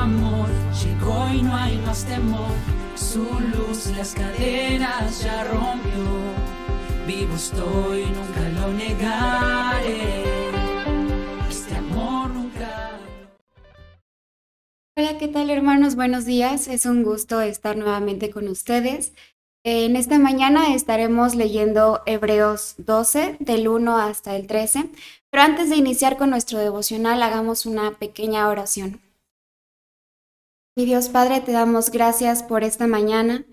amor llegó y no hay más temor. Su luz las cadenas ya rompió. Vivo estoy, nunca lo negaré. Este amor nunca. Hola, ¿qué tal hermanos? Buenos días. Es un gusto estar nuevamente con ustedes. En esta mañana estaremos leyendo Hebreos 12, del 1 hasta el 13, pero antes de iniciar con nuestro devocional, hagamos una pequeña oración. Mi Dios Padre, te damos gracias por esta mañana,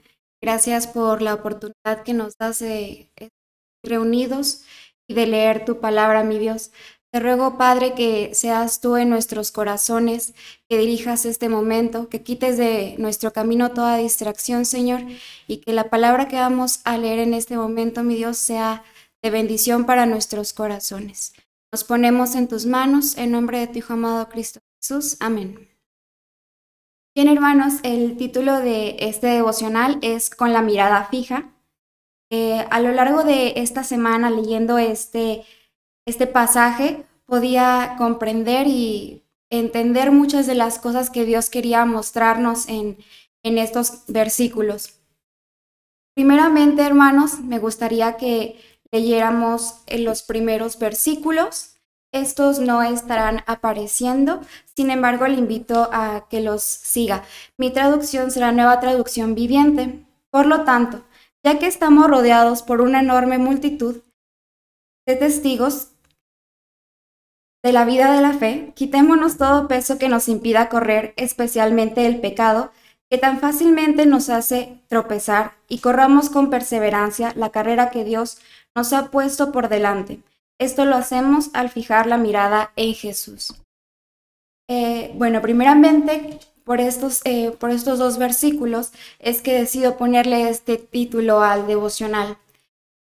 gracias por la oportunidad que nos das de estar reunidos y de leer tu palabra, mi Dios. Te ruego, Padre, que seas tú en nuestros corazones, que dirijas este momento, que quites de nuestro camino toda distracción, Señor, y que la palabra que vamos a leer en este momento, mi Dios, sea de bendición para nuestros corazones. Nos ponemos en tus manos, en nombre de tu Hijo amado Cristo Jesús. Amén. Bien, hermanos, el título de este devocional es Con la mirada fija. Eh, a lo largo de esta semana, leyendo este este pasaje podía comprender y entender muchas de las cosas que Dios quería mostrarnos en, en estos versículos. Primeramente, hermanos, me gustaría que leyéramos los primeros versículos. Estos no estarán apareciendo, sin embargo, le invito a que los siga. Mi traducción será nueva traducción viviente. Por lo tanto, ya que estamos rodeados por una enorme multitud de testigos, de la vida de la fe, quitémonos todo peso que nos impida correr, especialmente el pecado, que tan fácilmente nos hace tropezar, y corramos con perseverancia la carrera que Dios nos ha puesto por delante. Esto lo hacemos al fijar la mirada en Jesús. Eh, bueno, primeramente, por estos, eh, por estos dos versículos es que decido ponerle este título al devocional.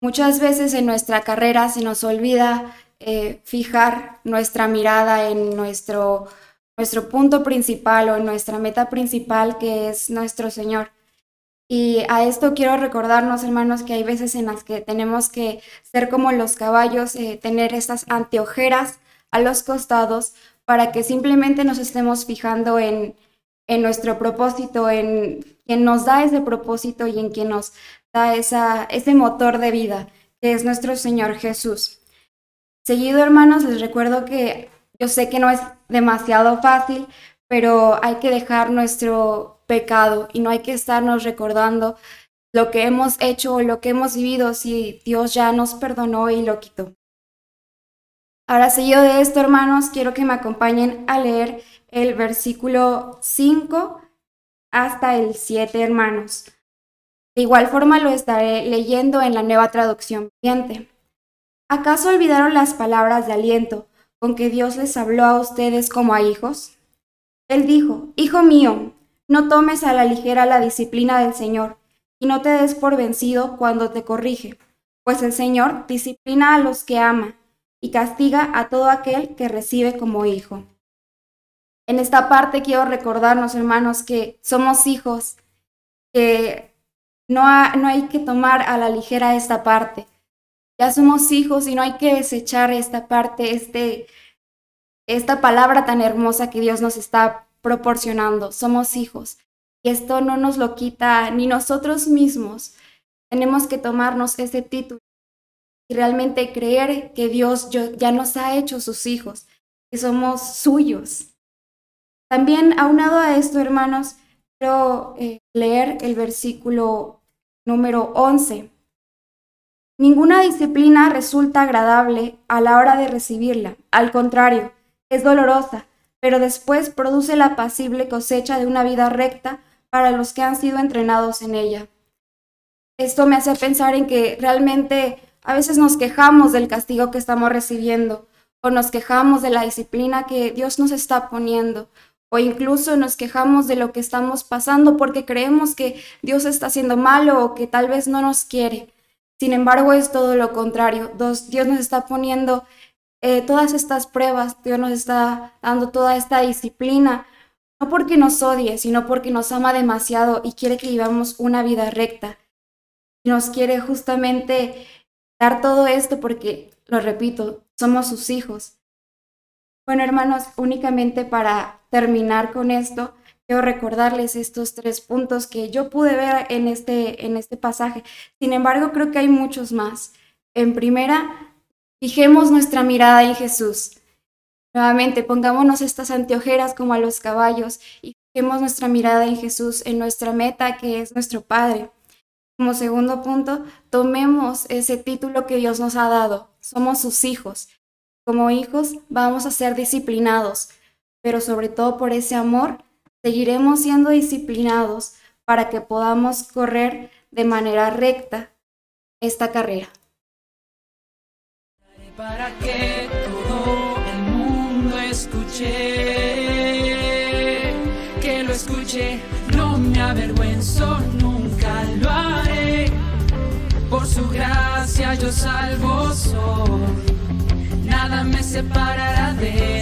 Muchas veces en nuestra carrera se nos olvida eh, fijar nuestra mirada en nuestro, nuestro punto principal o en nuestra meta principal que es nuestro Señor. Y a esto quiero recordarnos, hermanos, que hay veces en las que tenemos que ser como los caballos, eh, tener estas anteojeras a los costados para que simplemente nos estemos fijando en, en nuestro propósito, en quien nos da ese propósito y en quien nos da esa, ese motor de vida, que es nuestro Señor Jesús. Seguido, hermanos, les recuerdo que yo sé que no es demasiado fácil, pero hay que dejar nuestro pecado y no hay que estarnos recordando lo que hemos hecho o lo que hemos vivido si Dios ya nos perdonó y lo quitó. Ahora, seguido de esto, hermanos, quiero que me acompañen a leer el versículo 5 hasta el 7, hermanos. De igual forma lo estaré leyendo en la nueva traducción viviente. ¿Acaso olvidaron las palabras de aliento con que Dios les habló a ustedes como a hijos? Él dijo, Hijo mío, no tomes a la ligera la disciplina del Señor, y no te des por vencido cuando te corrige, pues el Señor disciplina a los que ama, y castiga a todo aquel que recibe como hijo. En esta parte quiero recordarnos, hermanos, que somos hijos, que no, no hay que tomar a la ligera esta parte ya somos hijos y no hay que desechar esta parte, este, esta palabra tan hermosa que Dios nos está proporcionando. Somos hijos. Y esto no nos lo quita ni nosotros mismos. Tenemos que tomarnos ese título y realmente creer que Dios ya nos ha hecho sus hijos, que somos suyos. También aunado a esto, hermanos, quiero eh, leer el versículo número 11 Ninguna disciplina resulta agradable a la hora de recibirla. Al contrario, es dolorosa, pero después produce la pasible cosecha de una vida recta para los que han sido entrenados en ella. Esto me hace pensar en que realmente a veces nos quejamos del castigo que estamos recibiendo o nos quejamos de la disciplina que Dios nos está poniendo o incluso nos quejamos de lo que estamos pasando porque creemos que Dios está haciendo malo o que tal vez no nos quiere. Sin embargo, es todo lo contrario. Dios nos está poniendo eh, todas estas pruebas, Dios nos está dando toda esta disciplina, no porque nos odie, sino porque nos ama demasiado y quiere que vivamos una vida recta. Nos quiere justamente dar todo esto porque, lo repito, somos sus hijos. Bueno, hermanos, únicamente para terminar con esto, quiero recordarles estos tres puntos que yo pude ver en este, en este pasaje. Sin embargo, creo que hay muchos más. En primera, fijemos nuestra mirada en Jesús. Nuevamente, pongámonos estas anteojeras como a los caballos y fijemos nuestra mirada en Jesús, en nuestra meta que es nuestro Padre. Como segundo punto, tomemos ese título que Dios nos ha dado. Somos sus hijos. Como hijos vamos a ser disciplinados, pero sobre todo por ese amor, seguiremos siendo disciplinados para que podamos correr de manera recta esta carrera. Para que todo el mundo escuche, que lo escuche, no me avergüenzo, nunca lo haré. Por su gracia yo salvo soy, nada me separará de